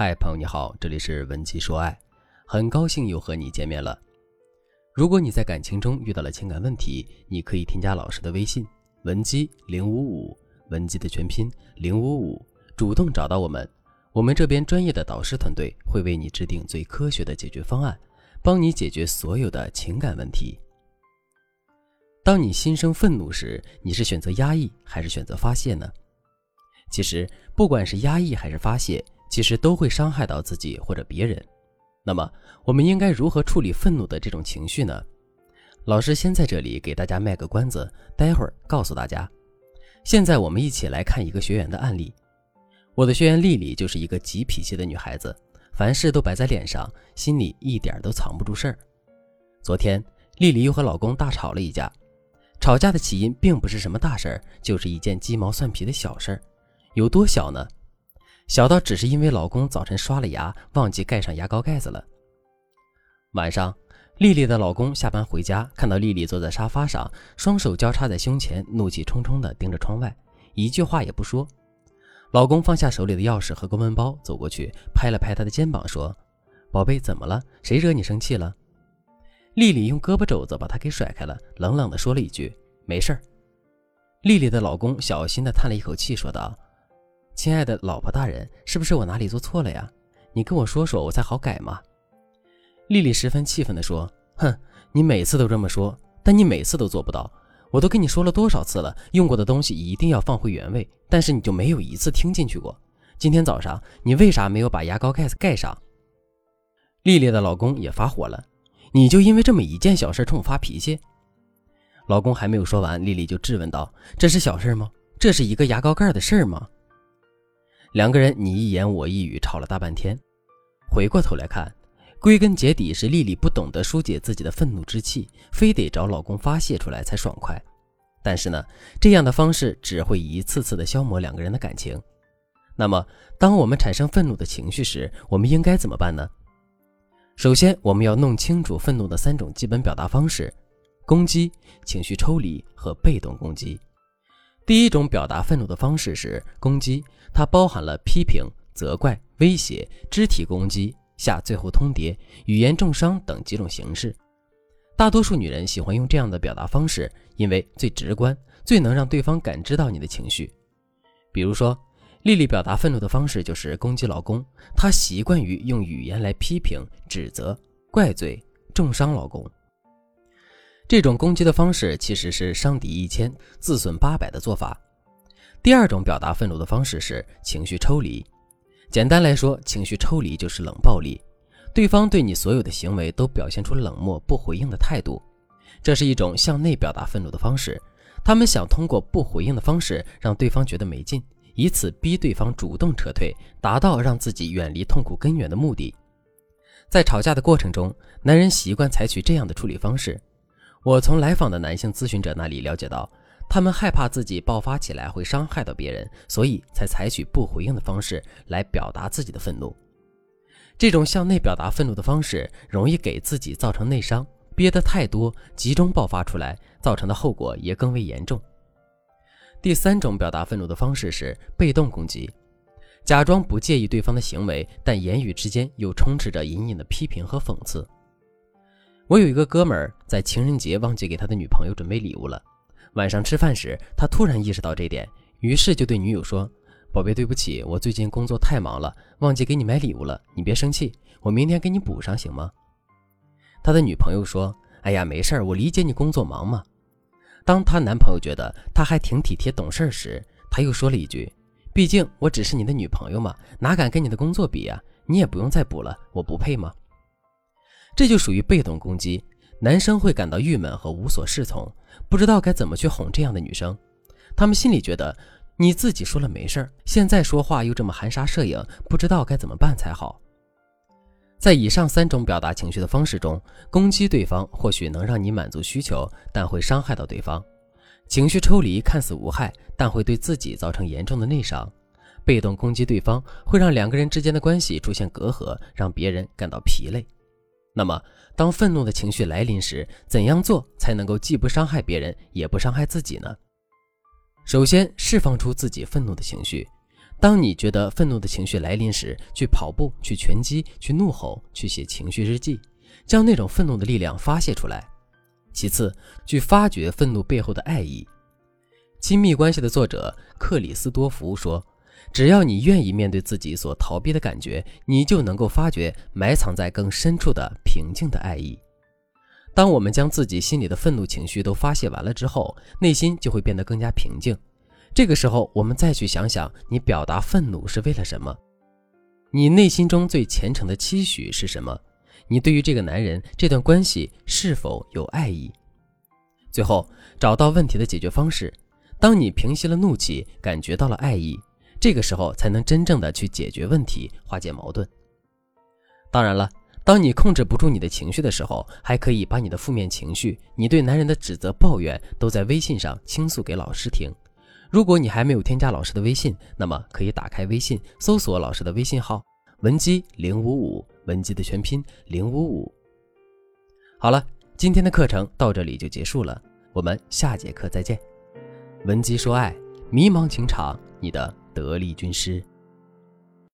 嗨，朋友你好，这里是文姬说爱，很高兴又和你见面了。如果你在感情中遇到了情感问题，你可以添加老师的微信文姬零五五，文姬的全拼零五五，主动找到我们，我们这边专业的导师团队会为你制定最科学的解决方案，帮你解决所有的情感问题。当你心生愤怒时，你是选择压抑还是选择发泄呢？其实，不管是压抑还是发泄。其实都会伤害到自己或者别人。那么，我们应该如何处理愤怒的这种情绪呢？老师先在这里给大家卖个关子，待会儿告诉大家。现在我们一起来看一个学员的案例。我的学员丽丽就是一个急脾气的女孩子，凡事都摆在脸上，心里一点都藏不住事儿。昨天，丽丽又和老公大吵了一架。吵架的起因并不是什么大事儿，就是一件鸡毛蒜皮的小事儿。有多小呢？小到只是因为老公早晨刷了牙忘记盖上牙膏盖子了。晚上，丽丽的老公下班回家，看到丽丽坐在沙发上，双手交叉在胸前，怒气冲冲地盯着窗外，一句话也不说。老公放下手里的钥匙和公文包，走过去拍了拍她的肩膀，说：“宝贝，怎么了？谁惹你生气了？”丽丽用胳膊肘子把他给甩开了，冷冷地说了一句：“没事儿。”丽丽的老公小心地叹了一口气，说道。亲爱的老婆大人，是不是我哪里做错了呀？你跟我说说，我才好改嘛。丽丽十分气愤地说：“哼，你每次都这么说，但你每次都做不到。我都跟你说了多少次了，用过的东西一定要放回原位，但是你就没有一次听进去过。今天早上你为啥没有把牙膏盖子盖上？”丽丽的老公也发火了：“你就因为这么一件小事冲我发脾气？”老公还没有说完，丽丽就质问道：“这是小事吗？这是一个牙膏盖的事吗？”两个人你一言我一语吵了大半天，回过头来看，归根结底是丽丽不懂得疏解自己的愤怒之气，非得找老公发泄出来才爽快。但是呢，这样的方式只会一次次的消磨两个人的感情。那么，当我们产生愤怒的情绪时，我们应该怎么办呢？首先，我们要弄清楚愤怒的三种基本表达方式：攻击、情绪抽离和被动攻击。第一种表达愤怒的方式是攻击，它包含了批评、责怪、威胁、肢体攻击、下最后通牒、语言重伤等几种形式。大多数女人喜欢用这样的表达方式，因为最直观，最能让对方感知到你的情绪。比如说，丽丽表达愤怒的方式就是攻击老公，她习惯于用语言来批评、指责、怪罪、重伤老公。这种攻击的方式其实是伤敌一千，自损八百的做法。第二种表达愤怒的方式是情绪抽离。简单来说，情绪抽离就是冷暴力，对方对你所有的行为都表现出冷漠不回应的态度。这是一种向内表达愤怒的方式，他们想通过不回应的方式让对方觉得没劲，以此逼对方主动撤退，达到让自己远离痛苦根源的目的。在吵架的过程中，男人习惯采取这样的处理方式。我从来访的男性咨询者那里了解到，他们害怕自己爆发起来会伤害到别人，所以才采取不回应的方式来表达自己的愤怒。这种向内表达愤怒的方式，容易给自己造成内伤，憋得太多，集中爆发出来，造成的后果也更为严重。第三种表达愤怒的方式是被动攻击，假装不介意对方的行为，但言语之间又充斥着隐隐的批评和讽刺。我有一个哥们儿在情人节忘记给他的女朋友准备礼物了。晚上吃饭时，他突然意识到这点，于是就对女友说：“宝贝，对不起，我最近工作太忙了，忘记给你买礼物了。你别生气，我明天给你补上，行吗？”他的女朋友说：“哎呀，没事儿，我理解你工作忙嘛。”当她男朋友觉得她还挺体贴懂事时，他又说了一句：“毕竟我只是你的女朋友嘛，哪敢跟你的工作比呀？你也不用再补了，我不配吗？”这就属于被动攻击，男生会感到郁闷和无所适从，不知道该怎么去哄这样的女生。他们心里觉得你自己说了没事儿，现在说话又这么含沙射影，不知道该怎么办才好。在以上三种表达情绪的方式中，攻击对方或许能让你满足需求，但会伤害到对方；情绪抽离看似无害，但会对自己造成严重的内伤；被动攻击对方会让两个人之间的关系出现隔阂，让别人感到疲累。那么，当愤怒的情绪来临时，怎样做才能够既不伤害别人，也不伤害自己呢？首先，释放出自己愤怒的情绪。当你觉得愤怒的情绪来临时，去跑步、去拳击、去怒吼、去写情绪日记，将那种愤怒的力量发泄出来。其次，去发掘愤怒背后的爱意。亲密关系的作者克里斯多福说：“只要你愿意面对自己所逃避的感觉，你就能够发掘埋藏在更深处的平静的爱意。当我们将自己心里的愤怒情绪都发泄完了之后，内心就会变得更加平静。这个时候，我们再去想想，你表达愤怒是为了什么？你内心中最虔诚的期许是什么？你对于这个男人、这段关系是否有爱意？最后，找到问题的解决方式。”当你平息了怒气，感觉到了爱意，这个时候才能真正的去解决问题，化解矛盾。当然了，当你控制不住你的情绪的时候，还可以把你的负面情绪、你对男人的指责、抱怨，都在微信上倾诉给老师听。如果你还没有添加老师的微信，那么可以打开微信，搜索老师的微信号文姬零五五，文姬的全拼零五五。好了，今天的课程到这里就结束了，我们下节课再见。文姬说爱，迷茫情场，你的得力军师。